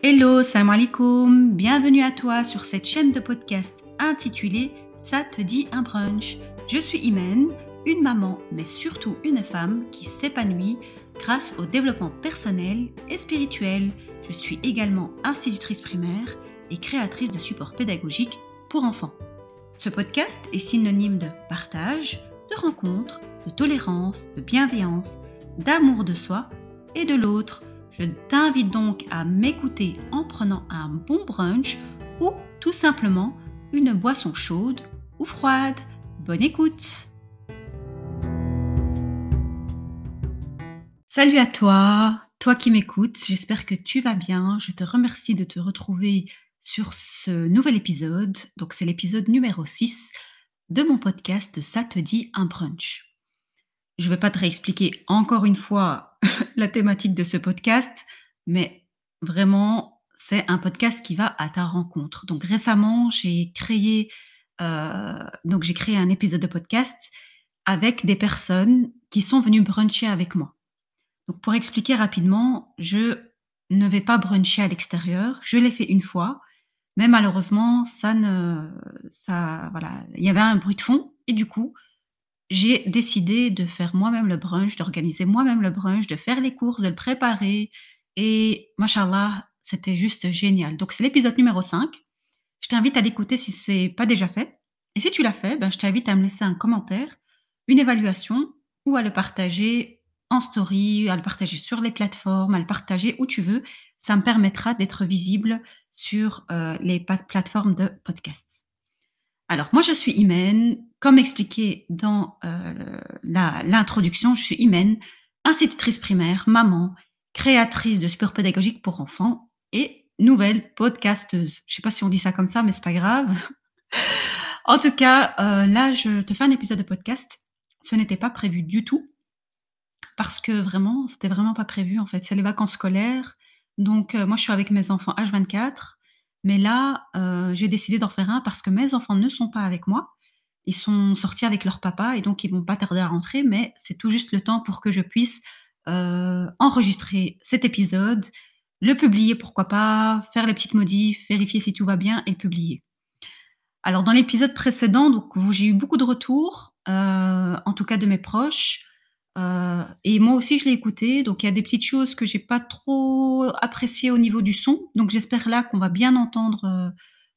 Hello, salam alaikum, bienvenue à toi sur cette chaîne de podcast intitulée Ça te dit un brunch. Je suis Imen, une maman, mais surtout une femme qui s'épanouit grâce au développement personnel et spirituel. Je suis également institutrice primaire et créatrice de supports pédagogiques pour enfants. Ce podcast est synonyme de partage, de rencontre, de tolérance, de bienveillance, d'amour de soi et de l'autre je t'invite donc à m'écouter en prenant un bon brunch ou tout simplement une boisson chaude ou froide. Bonne écoute Salut à toi, toi qui m'écoutes, j'espère que tu vas bien. Je te remercie de te retrouver sur ce nouvel épisode. Donc c'est l'épisode numéro 6 de mon podcast Ça te dit un brunch. Je ne vais pas te réexpliquer encore une fois la thématique de ce podcast, mais vraiment, c'est un podcast qui va à ta rencontre. Donc récemment, j'ai créé, euh, donc j'ai créé un épisode de podcast avec des personnes qui sont venues bruncher avec moi. Donc pour expliquer rapidement, je ne vais pas bruncher à l'extérieur. Je l'ai fait une fois, mais malheureusement, ça ne, ça, voilà, il y avait un bruit de fond et du coup, j'ai décidé de faire moi-même le brunch, d'organiser moi-même le brunch, de faire les courses, de le préparer. Et machallah, c'était juste génial. Donc c'est l'épisode numéro 5. Je t'invite à l'écouter si ce n'est pas déjà fait. Et si tu l'as fait, ben, je t'invite à me laisser un commentaire, une évaluation ou à le partager en story, à le partager sur les plateformes, à le partager où tu veux. Ça me permettra d'être visible sur euh, les plateformes de podcast. Alors, moi, je suis Imen. Comme expliqué dans euh, l'introduction, je suis Imen, institutrice primaire, maman, créatrice de support pédagogique pour enfants et nouvelle podcasteuse. Je ne sais pas si on dit ça comme ça, mais c'est pas grave. en tout cas, euh, là, je te fais un épisode de podcast. Ce n'était pas prévu du tout parce que vraiment, c'était vraiment pas prévu en fait. C'est les vacances scolaires. Donc, euh, moi, je suis avec mes enfants H24. Mais là, euh, j'ai décidé d'en faire un parce que mes enfants ne sont pas avec moi. Ils sont sortis avec leur papa et donc ils vont pas tarder à rentrer, mais c'est tout juste le temps pour que je puisse euh, enregistrer cet épisode, le publier, pourquoi pas, faire les petites modifs, vérifier si tout va bien et publier. Alors dans l'épisode précédent, j'ai eu beaucoup de retours, euh, en tout cas de mes proches, euh, et moi aussi, je l'ai écouté. Donc, il y a des petites choses que j'ai pas trop appréciées au niveau du son. Donc, j'espère là qu'on va bien entendre euh,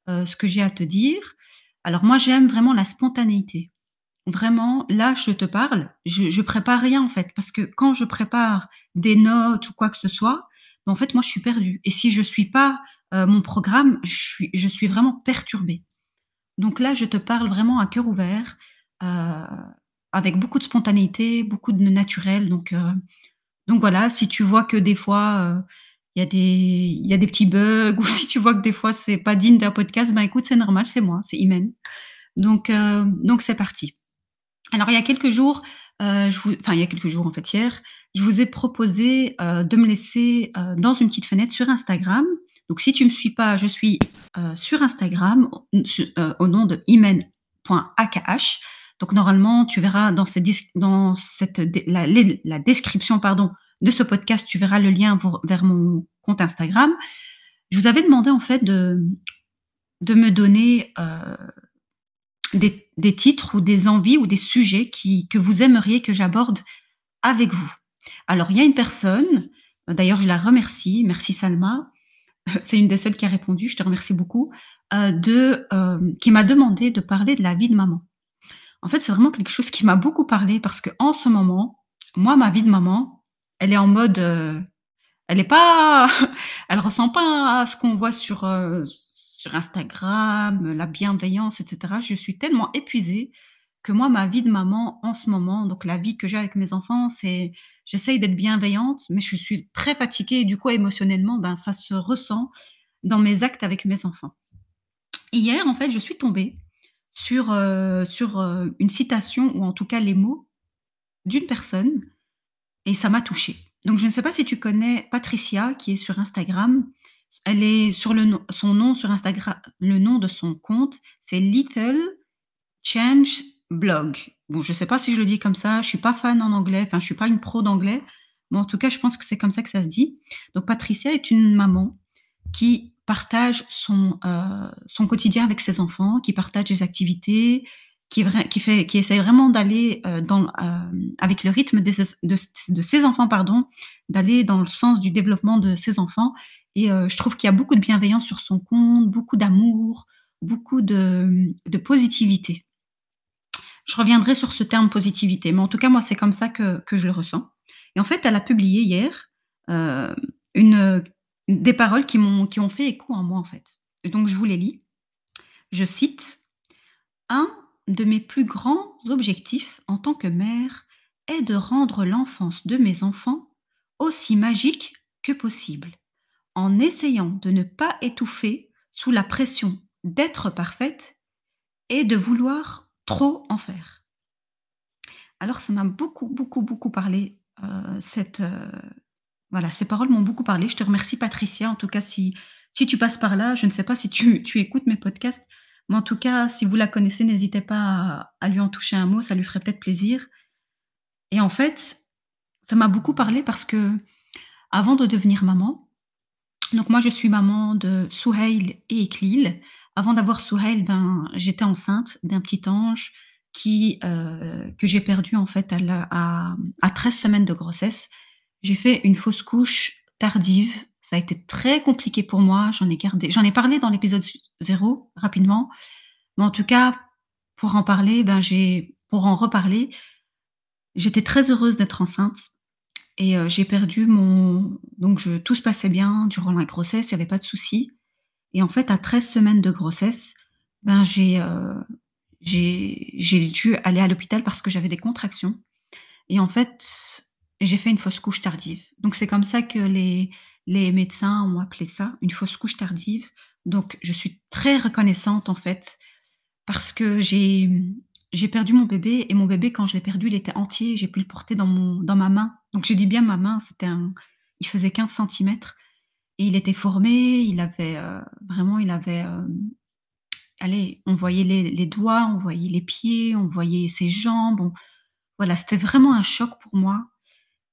euh, ce que j'ai à te dire. Alors, moi, j'aime vraiment la spontanéité. Vraiment, là, je te parle, je, je prépare rien en fait, parce que quand je prépare des notes ou quoi que ce soit, ben, en fait, moi, je suis perdue. Et si je suis pas mon programme, je suis, vraiment perturbée. Donc là, je te parle vraiment à cœur ouvert. Avec beaucoup de spontanéité, beaucoup de naturel. Donc, euh, donc voilà, si tu vois que des fois euh, il y, a des, y a des petits bugs ou si tu vois que des fois c'est pas digne d'un podcast, ben écoute, c'est normal, c'est moi, c'est Imen. Donc euh, donc c'est parti. Alors il y a quelques jours, enfin il y a quelques jours en fait hier, je vous ai proposé de me laisser dans une petite fenêtre sur Instagram. Donc si tu me suis pas, je suis sur Instagram au nom de imen.akh. Donc normalement, tu verras dans, cette, la, description de ce podcast, tu verras le lien vers mon compte Instagram. Je vous avais demandé en fait de, me donner euh, des, titres ou des envies ou des sujets que vous aimeriez que j'aborde avec vous. Alors il y a une personne, d'ailleurs je la remercie, merci Salma, c'est une des celles qui a répondu, je te remercie beaucoup, euh, euh, qui m'a demandé de parler de la vie de maman. En fait, c'est vraiment quelque chose qui m'a beaucoup parlé parce que en ce moment, moi, ma vie de maman, elle est en mode, euh, elle est pas, elle ressent pas à ce qu'on voit sur euh, Instagram, la bienveillance, etc. Je suis tellement épuisée que moi, ma vie de maman en ce moment, donc la vie que j'ai avec mes enfants, c'est, j'essaye d'être bienveillante, mais je suis très fatiguée du coup, émotionnellement, ben, ça se ressent dans mes actes avec mes enfants. Hier, en fait, je suis tombée sur, euh, sur euh, une citation, ou en tout cas les mots, d'une personne, et ça m'a touchée. Donc je ne sais pas si tu connais Patricia, qui est sur Instagram. Elle est sur le son nom sur Instagram, le nom de son compte, c'est Little Change Blog. Bon, je ne sais pas si je le dis comme ça, je suis pas fan en anglais, enfin je suis pas une pro d'anglais, mais en tout cas je pense que c'est comme ça que ça se dit. Donc Patricia est une maman qui partage son, heu, son quotidien avec ses enfants, qui partage les activités, qui qui fait qui essaye vraiment d'aller, dans hem, avec le rythme de ses de ses enfants, pardon, d'aller dans le sens du développement de ses enfants et je trouve qu'il y a beaucoup de bienveillance sur son compte, beaucoup d'amour, beaucoup de, de positivité. Je reviendrai sur ce terme positivité, mais en tout cas, moi, c'est comme ça que que je le ressens et en fait, elle a publié hier, une, des paroles qui m'ont ont fait écho en moi, en fait donc je vous les lis. Je cite: «Un de mes plus grands objectifs en tant que mère est de rendre l'enfance de mes enfants aussi magique que possible, en essayant de ne pas étouffer sous la pression d'être parfaite et de vouloir trop en faire». Alors ça m'a beaucoup, beaucoup, beaucoup parlé, heu, cette, heu, voilà, ces paroles m'ont beaucoup parlé. Je te remercie Patricia, en tout cas si si tu passes par là, je ne sais pas si tu tu écoutes mes podcasts, mais en tout cas, si vous la connaissez, n'hésitez pas à lui en toucher un mot, ça lui ferait peut-être plaisir et en fait, ça m'a beaucoup parlé parce qu'avant de devenir maman donc moi je suis maman de Souheil et Iklil. Avant d'avoir Souheil, ben, j'étais enceinte d'un petit ange qui, heu, que j'ai perdu en fait à à à 13 semaines de grossesse. J'ai fait une fausse couche tardive. Ça a été très compliqué pour moi. J'en ai gardé j'en ai parlé dans l'épisode s 0 rapidement, mais en tout cas, pour en parler, ben, j'ai pour en reparler, j'étais très heureuse d'être enceinte et heu, j'ai perdu mon donc tout se passait bien durant la grossesse, il y avait pas de souci et en fait, à 13 semaines de grossesse, ben, j'ai, j'ai j'ai dû aller à l'hôpital parce que j'avais des contractions et en fait, j'ai fait une fausse couche tardive. Donc c'est comme ça que les les médecins ont appelé ça, une fausse couche tardive. Donc je suis très reconnaissante en fait parce que j'ai, j'ai perdu mon bébé et mon bébé quand je l'ai perdu, il était entier, j'ai pu le porter dans mon dans ma main. Donc je dis bien ma main, c'était un il faisait 15 centimètres et il était formé, il avait, heu, vraiment il avait, hem, allez, on voyait les les doigts, on voyait les pieds, on voyait ses jambes, on voilà, c'était vraiment un choc pour moi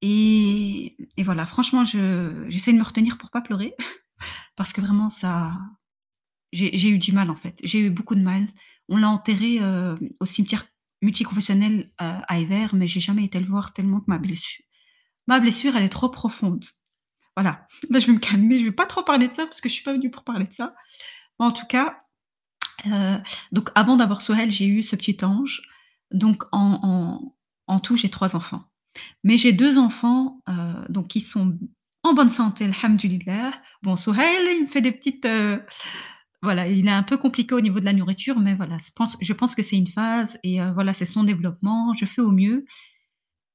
et voilà, franchement, je j'essaie de me retenir pour pas pleurer parce que vraiment ça j'ai eu du mal en fait, j'ai eu beaucoup de mal. On l'a enterré, heu, au cimetière multiconfessionnel, heu, à Evere, mais j'ai jamais été le voir tellement que ma blessu ma blessure, elle est trop profonde. Voilà, là je vais me calmer, je vais pas trop parler de ça parce que je suis pas venue pour parler de ça. En tout cas, heu, donc avant d'avoir Souheil, j'ai eu ce petit ange. Donc en tout, j'ai 3 enfants. Mais j'ai 2 enfants, heu, donc qui sont en bonne santé, Alhamdoulilah. Bon, Souheil, il me fait des petites, heu, voilà, il est un peu compliqué au niveau de la nourriture, mais voilà, je pense que c'est une phase et heu, voilà, c'est son développement, je fais au mieux.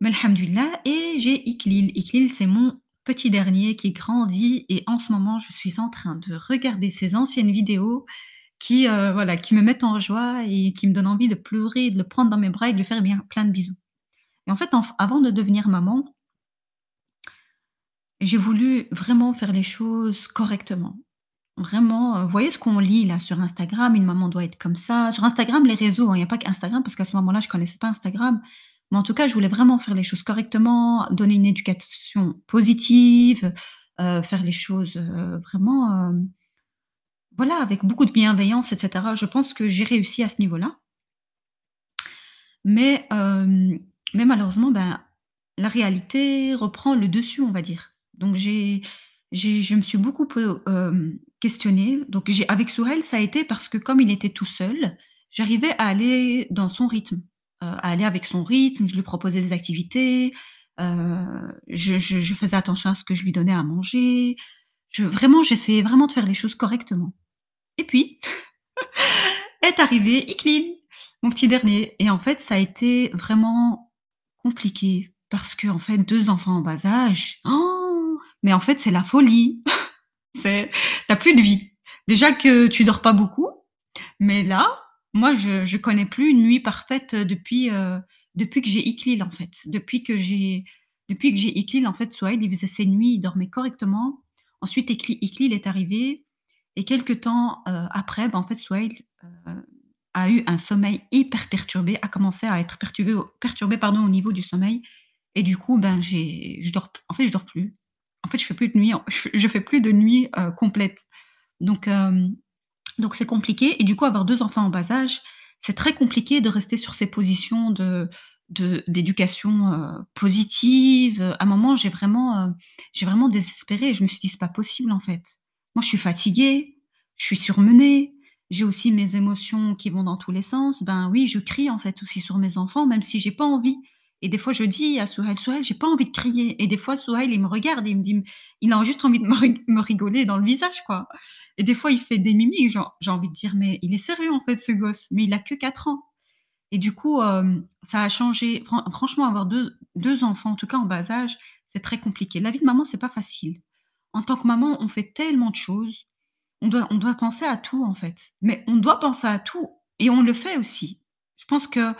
Mais Alhamdoulilah et j'ai Iklil. Iklil, c'est mon petit dernier qui grandit et en ce moment, je suis en train de regarder ses anciennes vidéos qui, voilà, qui me mettent en joie et qui me donnent envie de pleurer, de le prendre dans mes bras et de lui faire bien plein de bisous et en fait, avant de devenir maman j'ai voulu vraiment faire les choses correctement. Vraiment, heu, vous voyez ce qu'on lit là sur Instagram, une maman doit être comme ça. Sur Instagram, les réseaux, hein, il y a pas qu'Instagram parce qu'à ce moment-là, je connaissais pas Instagram, mais en tout cas, je voulais vraiment faire les choses correctement, donner une éducation positive, heu, faire les choses, heu, vraiment, voilà, avec beaucoup de bienveillance et cetera. Je pense que j'ai réussi à ce niveau-là. Mais mais malheureusement, ben, la réalité reprend le dessus, on va dire. Donc j'ai je me suis beaucoup peu, hem, questionnée. Donc j'ai avec Souheil, ça a été parce que comme il était tout seul, j'arrivais à aller dans son rythme, heu, à aller avec son rythme. Je lui proposais des activités, heu, je faisais attention à ce que je lui donnais à manger. Je vraiment, j'essayais vraiment de faire les choses correctement et puis est arrivé Iklil, mon petit dernier et en fait, ça a été vraiment compliqué parce qu'en fait, 2 enfants en bas âge, mais en fait, c'est la folie. C'est tu as plus de vie. Déjà que tu dors pas beaucoup, mais là, moi, je je connais plus une nuit parfaite, depuis, heu, depuis que j'ai Iklil, en fait. Depuis que j'ai depuis que j'ai Iklil, en fait, Souheil, il faisait ses nuits, il dormait correctement. Ensuite, Iklil est arrivé et quelque temps, heu, après, ben, en fait, Souheil, heu, a eu un sommeil hyper perturbé, a commencé à être perturbé perturbé, pardon, au niveau du sommeil et du coup, ben, j'ai je dors en fait, je dors plus. en fait, je fais plus de nuit, je fais plus de nuit euh, complète. Donc, euh, donc c'est compliqué. Et du coup, avoir deux enfants en bas âge, c'est très compliqué de rester sur ces positions de d'éducation euh, positive. À un moment, j'ai vraiment, j'ai vraiment désespéré. Je me suis dit, c'est pas possible en fait. Moi, je suis fatiguée, je suis surmenée, j'ai aussi mes émotions qui vont dans tous les sens. Ben oui, je crie en fait aussi sur mes enfants, même si j'ai pas envie. Et des fois, je dis à Souhail, Souhail, j'ai pas envie de crier. Et des fois, Souhail, il me regarde et il me dit, il a juste envie de me, rigoler dans le visage, quoi. Et des fois, il fait des mimiques. J'ai envie de dire, mais il est sérieux, en fait, ce gosse. Mais il a que 4 ans. Et du coup, euh, ça a changé. franchement, avoir deux, enfants, en tout cas en bas âge, c'est très compliqué. La vie de maman, c'est pas facile. En tant que maman, on fait tellement de choses. On doit, on doit penser à tout, en fait. Mais on doit penser à tout. Et on le fait aussi. Je pense que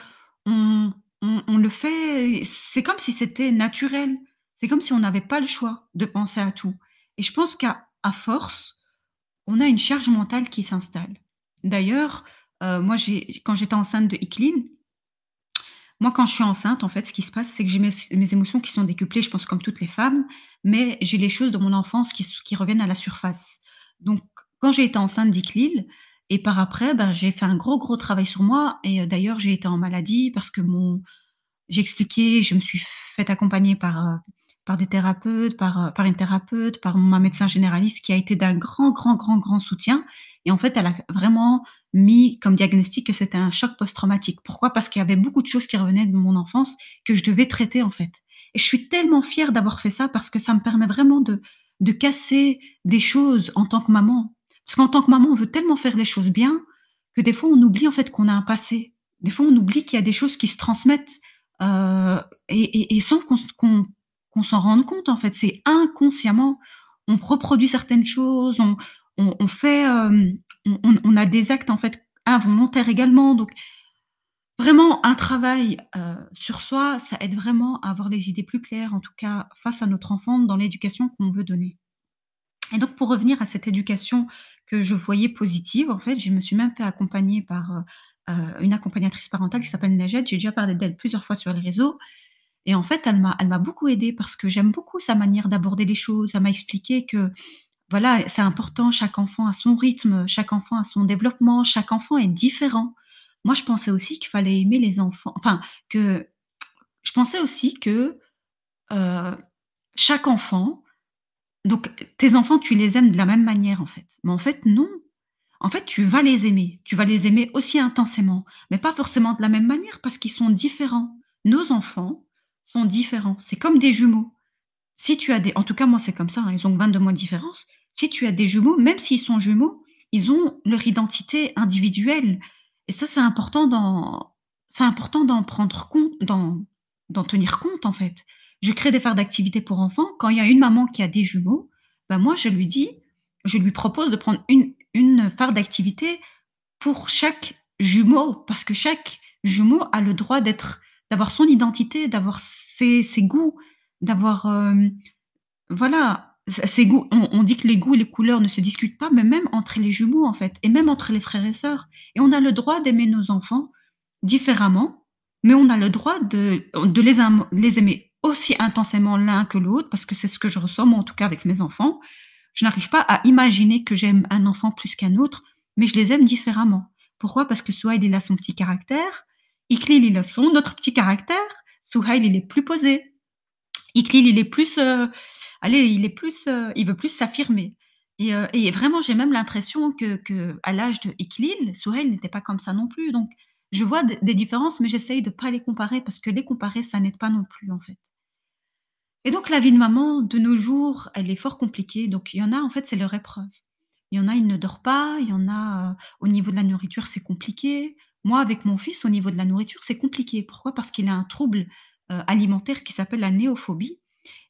on, on, le fait, c'est comme si c'était naturel. C'est comme si on n'avait pas le choix de penser à tout. Et je pense qu'à force, on a une charge mentale qui s'installe. D'ailleurs, euh, moi, quand j'étais enceinte de Iklin, moi, quand je suis enceinte, en fait, ce qui se passe, c'est que j'ai mes, émotions qui sont décuplées, je pense comme toutes les femmes, mais j'ai les choses de mon enfance qui, qui reviennent à la surface. Donc, quand j'ai été enceinte d'Iklil, et par après, ben, j'ai fait un gros, gros travail sur moi. Et euh, d'ailleurs, j'ai été en maladie parce que mon, j'ai expliqué, je me suis fait accompagner par, euh, par des thérapeutes, par, euh, par une thérapeute, par ma médecin généraliste qui a été d'un grand, grand, grand, grand soutien. Et en fait, elle a vraiment mis comme diagnostic que c'était un choc post-traumatique. Pourquoi? Parce qu'il y avait beaucoup de choses qui revenaient de mon enfance que je devais traiter en fait. Et je suis tellement fière d'avoir fait ça parce que ça me permet vraiment de, de casser des choses en tant que maman. Parce qu'en tant que maman, on veut tellement faire les choses bien que des fois, on oublie en fait qu'on a un passé. Des fois, on oublie qu'il y a des choses qui se transmettent euh, et, sans qu'on s'en rende compte. En fait, c'est inconsciemment, on reproduit certaines choses, on, fait, euh, on, a des actes en fait involontaires également. Donc, vraiment, un travail euh, sur soi, ça aide vraiment à avoir les idées plus claires, en tout cas face à notre enfant dans l'éducation qu'on veut donner. Et donc, pour revenir à cette éducation que je voyais positive, en fait, je me suis même fait accompagner par euh, une accompagnatrice parentale qui s'appelle Najed. J'ai déjà parlé d'elle plusieurs fois sur les réseaux. Et en fait, elle m'a, elle m'a beaucoup aidée parce que j'aime beaucoup sa manière d'aborder les choses. Elle m'a expliqué que, voilà, c'est important, chaque enfant a son rythme, chaque enfant a son développement, chaque enfant est différent. Moi, je pensais aussi qu'il fallait aimer les enfants. Enfin, que je pensais aussi que euh, chaque enfant donc tes enfants, tu les aimes de la même manière en fait. Mais en fait, non. En fait, tu vas les aimer. Tu vas les aimer aussi intensément, mais pas forcément de la même manière parce qu'ils sont différents. Nos enfants sont différents. C'est comme des jumeaux. Si tu as des, en tout cas moi c'est comme ça, hein, ils ont 22 mois de différence. Si tu as des jumeaux, même s'ils sont jumeaux, ils ont leur identité individuelle. Et ça c'est important d'en, c'est important d'en prendre compte, d'en tenir compte en fait je crée des phares d'activité pour enfants. Quand il y a une maman qui a des jumeaux, ben moi, je lui dis, je lui propose de prendre une, une phare d'activité pour chaque jumeau, parce que chaque jumeau a le droit d'être, d'avoir son identité, d'avoir ses, goûts, d'avoir, euh, voilà, ses goûts. On, on, dit que les goûts et les couleurs ne se discutent pas, mais même entre les jumeaux, en fait, et même entre les frères et sœurs. Et on a le droit d'aimer nos enfants différemment, mais on a le droit de, de les, les aimer aussi intensément l'un que l'autre, parce que c'est ce que je ressens, moi, en tout cas avec mes enfants. Je n'arrive pas à imaginer que j'aime un enfant plus qu'un autre, mais je les aime différemment. Pourquoi? Parce que Souhail, il a son petit caractère, Iklil, il a son autre petit caractère, Souhail, il est plus posé. Iklil, il est plus... Euh, allez, il est plus... Euh, il veut plus s'affirmer. Et, euh, et, vraiment, j'ai même l'impression que, à l'âge de Iklil, Souhail n'était pas comme ça non plus. Donc, je vois des différences, mais j'essaye de ne pas les comparer parce que les comparer, ça n'aide pas non plus, en fait. Et donc la vie de maman, de nos jours, elle est fort compliquée. Donc il y en a, en fait, c'est leur épreuve. Il y en a, il ne dort pas. Il y en a, euh, au niveau de la nourriture, c'est compliqué. Moi, avec mon fils, au niveau de la nourriture, c'est compliqué. Pourquoi? Parce qu'il a un trouble euh, alimentaire qui s'appelle la néophobie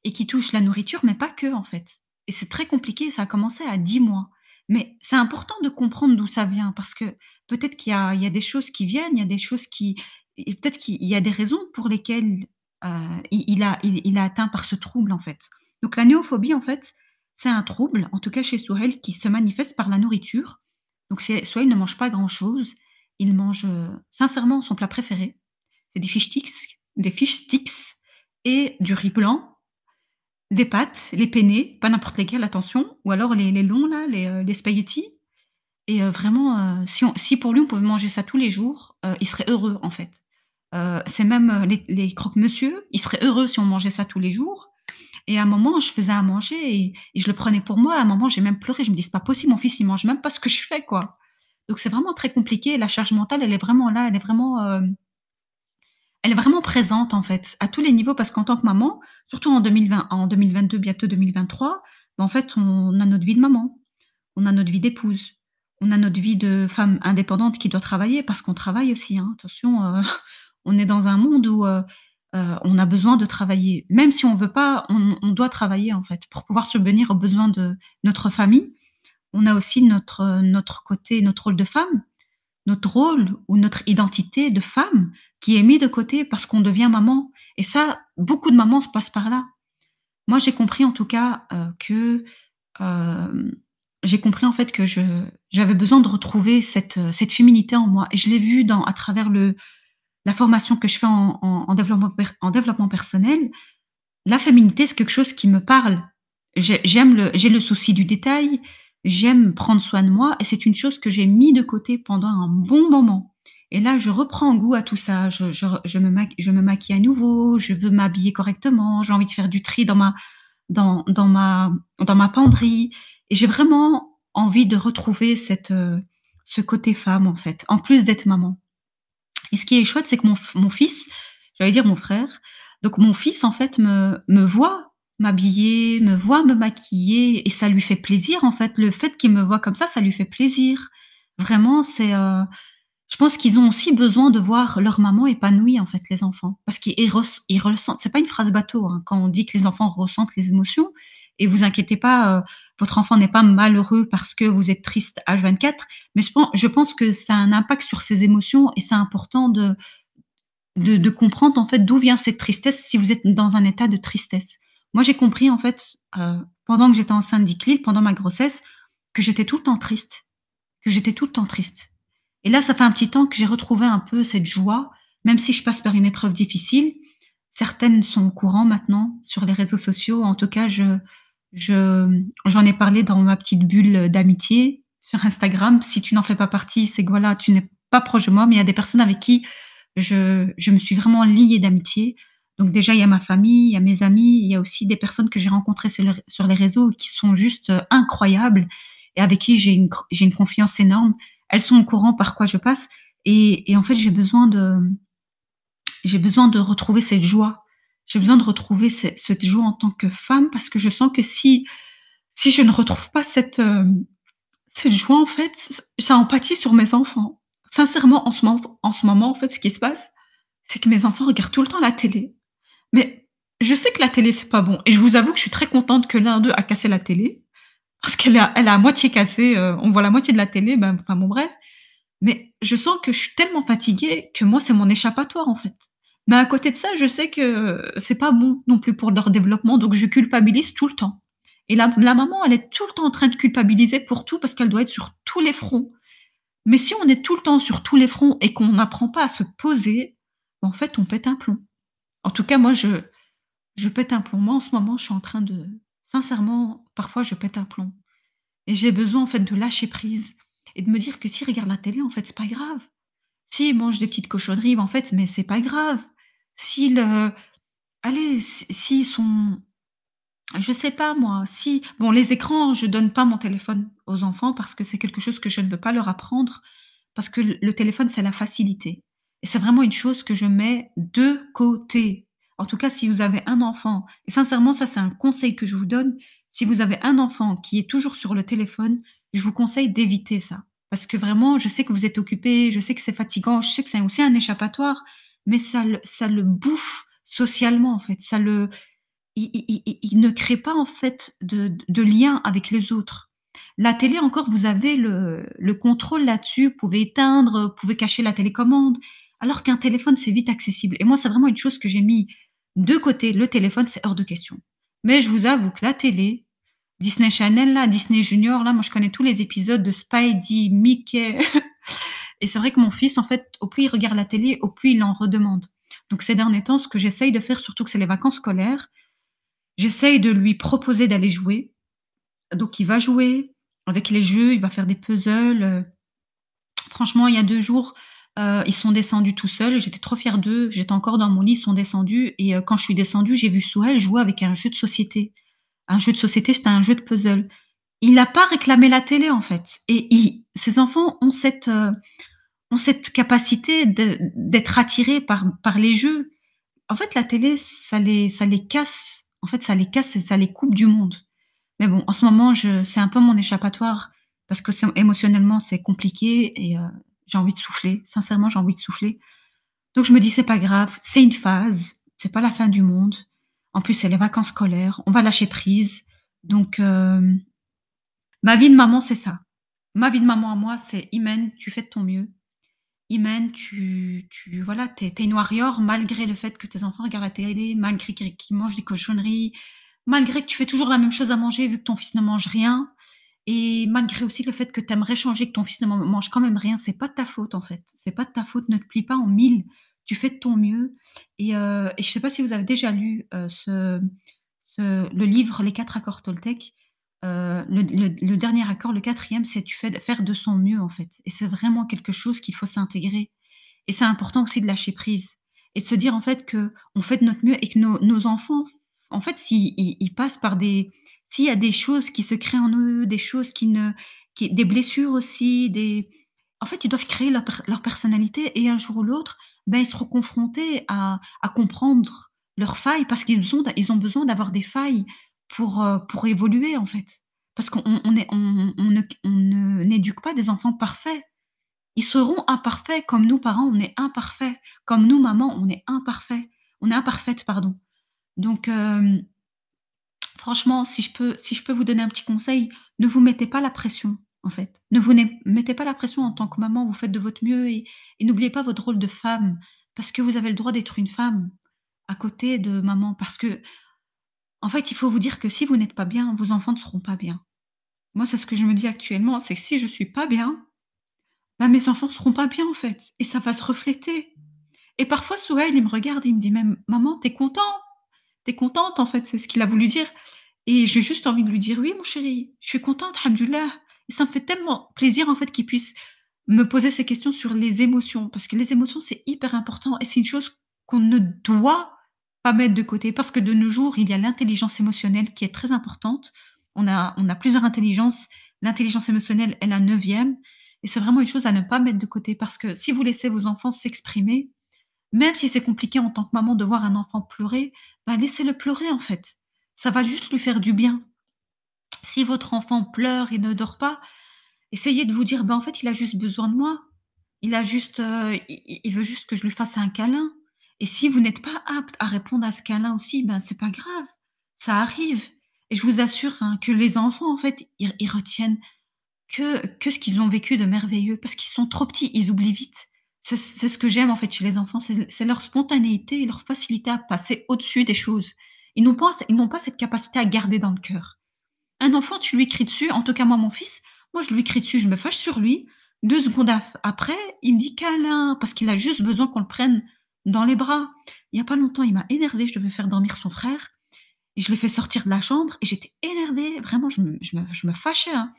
et qui touche la nourriture, mais pas que, en fait. Et c'est très compliqué. Ça a commencé à 10 mois. Mais c'est important de comprendre d'où ça vient parce que peut-être qu'il y y a des choses qui viennent, il y a des choses qui, peut-être qu'il y a des raisons pour lesquelles euh, il, a, il, a atteint par ce trouble, en fait. Donc la néophobie, en fait, c'est un trouble, en tout cas chez Souhel, qui se manifeste par la nourriture. Donc Souhel ne mange pas grand-chose. Il mange euh, sincèrement son plat préféré. C'est des fish sticks, des fish sticks et du riz blanc, des pâtes, les penne, pas n'importe lesquels, attention, ou alors les longs là, les, les spaghettis et vraiment, si pour lui on pouvait manger ça tous les jours, il serait heureux en fait. Heu, c'est même, heu, les les croque-monsieur, il serait heureux si on mangeait ça tous les jours et à un moment, je faisais à manger et je le prenais pour moi. À un moment, j'ai même pleuré. Je me dis: «C'est pas possible, mon fils, il mange même pas ce que je fais, quoi». Donc c'est vraiment très compliqué. La charge mentale, elle est vraiment là, elle est vraiment, hem, elle est vraiment présente, en fait, à tous les niveaux parce qu'en tant que maman, surtout en 2020 en 2022, bientôt 2023, bah, en fait, on a notre vie de maman, on a notre vie d'épouse, on a notre vie de femme indépendante qui doit travailler parce qu'on travaille aussi, hein. Attention, on est dans un monde où, heu heu, on a besoin de travailler. Même si on veut pas, on doit travailler, en fait, pour pouvoir subvenir aux besoins de notre famille. On a aussi notre, notre côté, notre rôle de femme, notre rôle ou notre identité de femme qui est mis de côté parce qu'on devient maman et ça, beaucoup de mamans se passent par là. Moi, j'ai compris en tout cas, heu, que, j'ai compris en fait que j'avais besoin de retrouver cette, cette féminité en moi et je l'ai vu dans à travers le la formation que je fais en en en développement per en développement personnel. La féminité, c'est quelque chose qui me parle. J'ai j'aime le j'ai le souci du détail, j'aime prendre soin de moi et c'est une chose que j'ai mis de côté pendant un bon moment et là, je reprends goût à tout ça. Je me maqui je me maquille à nouveau, je veux m'habiller correctement, j'ai envie de faire du tri dans ma dans dans ma dans ma penderie et j'ai vraiment envie de retrouver cette, heu, ce côté femme, en fait, en plus d'être maman et ce qui est chouette, c'est que mon mon fils, j'allais dire mon frère, donc mon fils, en fait, me voit m'habiller, me voit me maquiller et ça lui fait plaisir, en fait. Le fait qu'il me voit comme ça, ça lui fait plaisir. Vraiment, c'est, heu, je pense qu'ils ont aussi besoin de voir leur maman épanouie, en fait, les enfants, parce qu'ils ils res ils ressentent c'est pas une phrase bateau, hein, quand on dit que les enfants ressentent les émotions et vous inquiétez pas, heu, votre enfant n'est pas malheureux parce que vous êtes triste H24, mais je pen je pense que ça a un impact sur ses émotions et c'est important de de comprendre, en fait, d'où vient cette tristesse si vous êtes dans un état de tristesse. Moi, j'ai compris, en fait, heu, pendant que j'étais enceinte d'Iklil, pendant ma grossesse, que j'étais tout le temps triste, que j'étais tout le temps triste et là, ça fait un petit temps que j'ai retrouvé un peu cette joie, même si je passe par une épreuve difficile. Certaines sont au courant maintenant sur les réseaux sociaux. En tout cas, je je j'en ai parlé dans ma petite bulle, d'amitié sur Instagram. Si tu n'en fais pas partie, c'est que voilà, tu n'es pas proche de moi, mais il y a des personnes avec qui je me suis vraiment liée d'amitié. Donc déjà, il y a ma famille, il y a mes amis, il y a aussi des personnes que j'ai rencontrées sur le sur les réseaux qui sont juste, incroyables et avec qui j'ai une confiance énorme. Elles sont au courant par quoi je passe et en fait, j'ai besoin de j'ai besoin de retrouver cette joie. J'ai besoin de retrouver ce cette joie en tant que femme parce que je sens que si si je ne retrouve pas cette, hem, cette joie, en fait, ça en pâtit sur mes enfants. Sincèrement, en ce ment en ce moment, en fait, ce qui se passe, c'est que mes enfants regardent tout le temps la télé. Mais je sais que la télé, c'est pas bon et je vous avoue que je suis très contente que l'un d'eux a cassé la télé parce qu'elle à elle à moitié cassée, heu, on voit la moitié de la télé, ben, enfin bon bref. Mais je sens que je suis tellement fatiguée que moi, c'est mon échappatoire, en fait. Mais à côté de ça, je sais que c'est pas bon non plus pour leur développement, donc je culpabilise tout le temps et la la maman, elle est tout le temps en train de culpabiliser pour tout parce qu'elle doit être sur tous les fronts. Mais si on est tout le temps sur tous les fronts et qu'on n'apprend pas à se poser, en fait, on pète un plomb. En tout cas, moi, je je pète un plomb. Moi, en ce moment, je suis en train de sincèrement, parfois, je pète un plomb et j'ai besoin, en fait, de lâcher prise et de me dire que s'ils regardent la télé, en fait, c'est pas grave. S'ils mangent des petites cochonneries, en fait, mais c'est pas grave. S'ils, heu, allez, s'ils sont je sais pas moi, si bon, les écrans, je donne pas mon téléphone aux enfants parce que c'est quelque chose que je ne veux pas leur apprendre, parce que le téléphone, c'est la facilité et c'est vraiment une chose que je mets de côté. En tout cas, si vous avez un enfant et sincèrement, ça, c'est un conseil que je vous donne. Si vous avez un enfant qui est toujours sur le téléphone, je vous conseille d'éviter ça. Parce que vraiment, je sais que vous êtes occupés, je sais que c'est fatigant, je sais que c'est aussi un échappatoire, mais ça le ça le bouffe socialement, en fait. Ça le il ne crée pas, en fait, de de lien avec les autres. La télé encore, vous avez le le contrôle là-dessus, vous pouvez éteindre, vous pouvez cacher la télécommande, alors qu'un téléphone, c'est vite accessible et moi, c'est vraiment une chose que j'ai mis de côté. Le téléphone, c'est hors de question. Mais je vous avoue que la télé, Disney Channel là, Disney Junior là, moi je connais tous les épisodes de Spidey, Mickey et c'est vrai que mon fils, en fait, au plus il regarde la télé, au plus il en redemande. Donc ces derniers temps, ce que j'essaye de faire, surtout que c'est les vacances scolaires, J'essaye de lui proposer d'aller jouer. Donc il va jouer avec les jeux, il va faire des puzzles, heu. Franchement, il y a 2 jours, heu, ils sont descendus tout seuls, j'étais trop fière d'eux, j'étais encore dans mon lit, ils sont descendus et heu, quand je suis descendue, j'ai vu Souheil jouer avec un jeu de société. Un jeu de société, c'était un jeu de puzzle. Il a pas réclamé la télé, en fait et il ces enfants ont cette, heu, ont cette capacité d'être attirés par par les jeux. En fait, la télé, ça les ça les casse, en fait, ça les casse et ça les coupe du monde. Mais bon, en ce moment, c'est un peu mon échappatoire parce que émotionnellement, c'est compliqué et j'ai envie de souffler. Sincèrement, j'ai envie de souffler. Donc je me dis: «C'est pas grave, c'est une phase, c'est pas la fin du monde. En plus, c'est les vacances scolaires, on va lâcher prise». Donc hem, ma vie de maman, c'est ça. Ma vie de maman à moi, c'est: «Imen, tu fais de ton mieux. Imen, tu tu voilà, tu es tu es une warrior malgré le fait que tes enfants regardent la télé, malgré qu'ils mangent des cochonneries, malgré que tu fais toujours la même chose à manger vu que ton fils ne mange rien et malgré aussi le fait que tu aimerais changer, que ton fils ne man mange quand même rien, c'est pas de ta faute, en fait. C'est pas de ta faute, ne te plie pas en mille. Tu fais de ton mieux et et je sais pas si vous avez déjà lu, heu, ce le livre Les 4 accords Toltec. Heu, le dernier accord, le 4e, c'est tu fais faire de son mieux, en fait et c'est vraiment quelque chose qu'il faut s'intégrer et c'est important aussi de lâcher prise et de se dire, en fait, qu'on fait de notre mieux et que nos enfants, en fait, s'ils ils ils passent par des s'il y a des choses qui se créent en eux, des choses qui ne qui des blessures aussi, des en fait, ils doivent créer leur leur personnalité et un jour ou l'autre, ben, ils seront confrontés à à comprendre leurs failles parce qu'ils ont ils ont besoin d'avoir des failles pour, heu, pour évoluer, en fait. Parce qu'on on on on ne on n'éduque pas des enfants parfaits. Ils seront imparfaits comme nous, parents, on est imparfaits, comme nous, mamans, on est imparfaits. On est imparfaites, pardon. Donc hem, franchement, si je peux si je peux vous donner un petit conseil, ne vous mettez pas la pression, en fait. Ne vous mettez pas la pression en tant que maman, vous faites de votre mieux et n'oubliez pas votre rôle de femme parce que vous avez le droit d'être une femme à côté de maman. Parce qu'en fait, il faut vous dire que si vous n'êtes pas bien, vos enfants ne seront pas bien. Moi, c'est ce que je me dis actuellement, c'est que si je suis pas bien, bah, mes enfants seront pas bien, en fait et ça va se refléter et parfois Souheil, il me regarde, il me dit même: «Maman, tu es content? Tu es contente?» en fait, c'est ce qu'il a voulu dire et j'ai juste envie de lui dire: «Oui, mon chéri, je suis contente, Alhamdoulilah» et ça me fait tellement plaisir, en fait, qu'il puisse me poser ces questions sur les émotions parce que les émotions, c'est hyper important et c'est une chose qu'on ne doit pas mettre de côté parce que de nos jours, il y a l'intelligence émotionnelle qui est très importante. On a on a plusieurs intelligences. L'intelligence émotionnelle est la 9e et c'est vraiment une chose à ne pas mettre de côté parce que si vous laissez vos enfants s'exprimer, même si c'est compliqué en tant que maman de voir un enfant pleurer, bah, laissez-le pleurer, en fait. Ça va juste lui faire du bien. Si votre enfant pleure et ne dort pas, essayez de vous dire: «Ben, en fait, il a juste besoin de moi. Il a juste, i il veut juste que je lui fasse un câlin» et si vous n'êtes pas apte à répondre à ce câlin aussi, ben, c'est pas grave, ça arrive et je vous assure, hein, que les enfants, en fait, ils ils retiennent que que ce qu'ils ont vécu de merveilleux parce qu'ils sont trop petits, ils oublient vite. C'est ce que j'aime, en fait, chez les enfants, c'est leur spontanéité et leur facilité à passer au-dessus des choses. Ils n'ont pas cette capacité à garder dans le cœur. Un enfant, tu lui cries dessus, en tout cas moi, mon fils, moi, je lui crie dessus, je me fâche sur lui. 2 secondes ap après, il me dit: «Câlin» parce qu'il a juste besoin qu'on le prenne dans les bras. Il y a pas longtemps, il m'a énervé, je devais faire dormir son frère et je l'ai fait sortir de la chambre et j'étais énervée, vraiment, je me je me je me fâchais, hein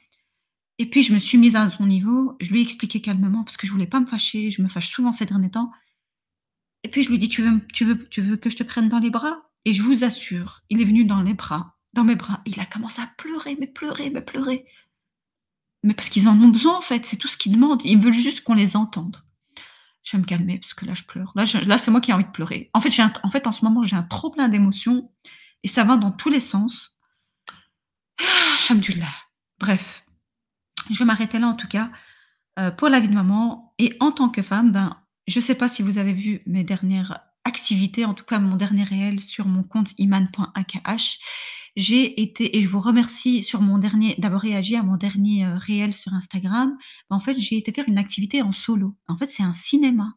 et puis je me suis mise à son niveau, je lui ai expliqué calmement parce que je voulais pas me fâcher, je me fâche souvent ces derniers temps et puis je lui ai dit: «Tu veux tu veux tu veux que je te prenne dans les bras?» et je vous assure, il est venu dans les bras dans mes bras, il a commencé à pleurer, mais pleurer, mais pleurer. Mais parce qu'ils en ont besoin, en fait, c'est tout ce qu'ils demandent. Ils veulent juste qu'on les entende. Je vais me calmer parce que là, je pleure. Là, là, c'est moi qui ai envie de pleurer. En fait, en fait, en ce moment, j'ai un trop plein d'émotions et ça va dans tous les sens. Alhamdoulilah. Bref, je vais m'arrêter là, en tout cas, heu, pour la vie de maman et en tant que femme, ben, je sais pas si vous avez vu mes dernières activités, en tout cas mon dernier réel sur mon compte iman.akh. J'ai été et je vous remercie sur mon dernier d'avoir réagi à mon dernier, heu, réel sur Instagram. En fait, j'ai été faire une activité en solo. En fait, c'est un cinéma.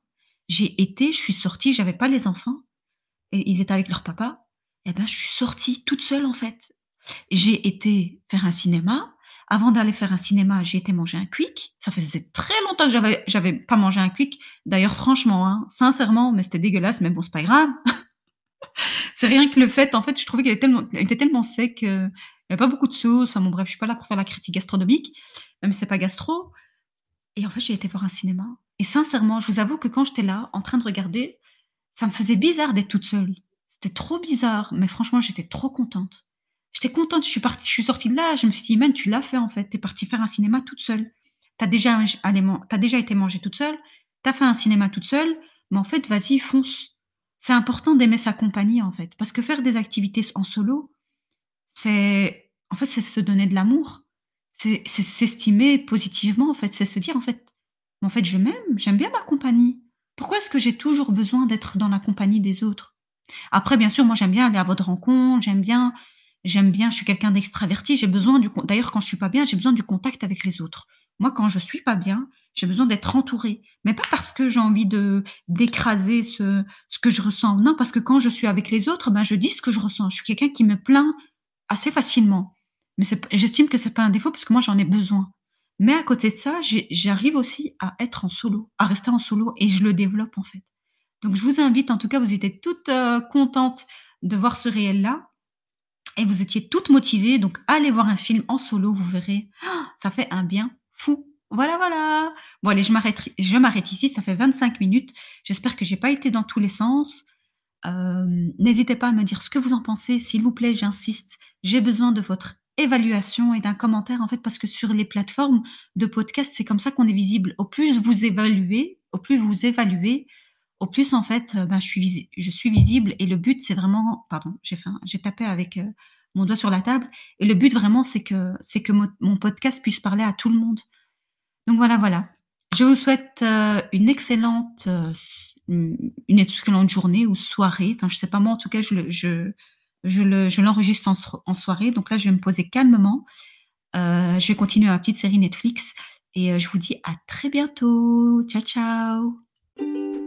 J'ai été, je suis sortie, j'avais pas les enfants et ils étaient avec leur papa et ben, je suis sortie toute seule, en fait. J'ai été faire un cinéma. Avant d'aller faire un cinéma, j'ai été manger un quick. Ça faisait très longtemps que j'avais j'avais pas mangé un quick. D'ailleurs, franchement, hein, sincèrement, mais c'était dégueulasse, mais bon, c'est pas grave. C'est rien que le fait, en fait, je trouvais qu'elle était tellement, elle était tellement sec, il n'y avait pas beaucoup de sauce. Enfin bon, bref, je suis pas là pour faire la critique gastronomique, si c'est pas gastro. Et en fait, j'ai été voir un cinéma. Et sincèrement, je vous avoue que quand j'étais là, en train de regarder, ça me faisait bizarre d'être toute seule. C'était trop bizarre, mais franchement, j'étais trop contente. J'étais contente, je suis partie, je suis sortie de là, je me suis dit, man, tu l'as fait en fait, t'es partie faire un cinéma toute seule. T'as déjà, as déjà été manger toute seule, t'as fait un cinéma toute seule, mais en fait, vas-y, fonce. C'est important d'aimer sa compagnie en fait, parce que faire des activités en solo, c'est, en fait, c'est se donner de l'amour, c'est s'estimer positivement en fait, c'est se dire en fait, en fait, je m'aime, j'aime bien ma compagnie. Pourquoi est-ce que j'ai toujours besoin d'être dans la compagnie des autres? Après, bien sûr, moi j'aime bien aller à votre rencontre, j'aime bien, j'aime bien, je suis quelqu'un d'extraverti, j'ai besoin du, d'ailleurs quand je suis pas bien, j'ai besoin du contact avec les autres. Moi, quand je suis pas bien, j'ai besoin d'être entourée, mais pas parce que j'ai envie de d'écraser ce, ce que je ressens. Non, parce que quand je suis avec les autres, ben je dis ce que je ressens. Je suis quelqu'un qui me plaint assez facilement, mais j'estime que c'est pas un défaut parce que moi j'en ai besoin. Mais à côté de ça, j'arrive aussi à être en solo, à rester en solo et je le développe en fait. Donc je vous invite, en tout cas, vous étiez toutes euh, contentes de voir ce réel-là et vous étiez toutes motivées. Donc allez voir un film en solo, vous verrez, ah, ça fait un bien fou. Voilà, voilà. Bon, allez, je m'arrête, je m'arrête ici. Ça fait 25 minutes. J'espère que j'ai pas été dans tous les sens. Euh, n'hésitez pas à me dire ce que vous en pensez. S'il vous plaît, j'insiste. J'ai besoin de votre évaluation et d'un commentaire, en fait, parce que sur les plateformes de podcast, c'est comme ça qu'on est visible. Au plus vous évaluez, au plus vous évaluez, au plus, en fait, euh, ben, je, suis visible. Et le but, c'est vraiment, pardon, j'ai j'ai tapé avec euh, mon doigt sur la table. Et le but, vraiment, c'est que, mon podcast puisse parler à tout le monde. Donc voilà, voilà. Je vous souhaite euh, une excellente, journée ou soirée. Enfin, je sais pas moi, en tout cas, je, je je l'enregistre en, soirée. Donc là, je vais me poser calmement. Je vais continuer ma petite série Netflix et je vous dis à très bientôt. Ciao, ciao.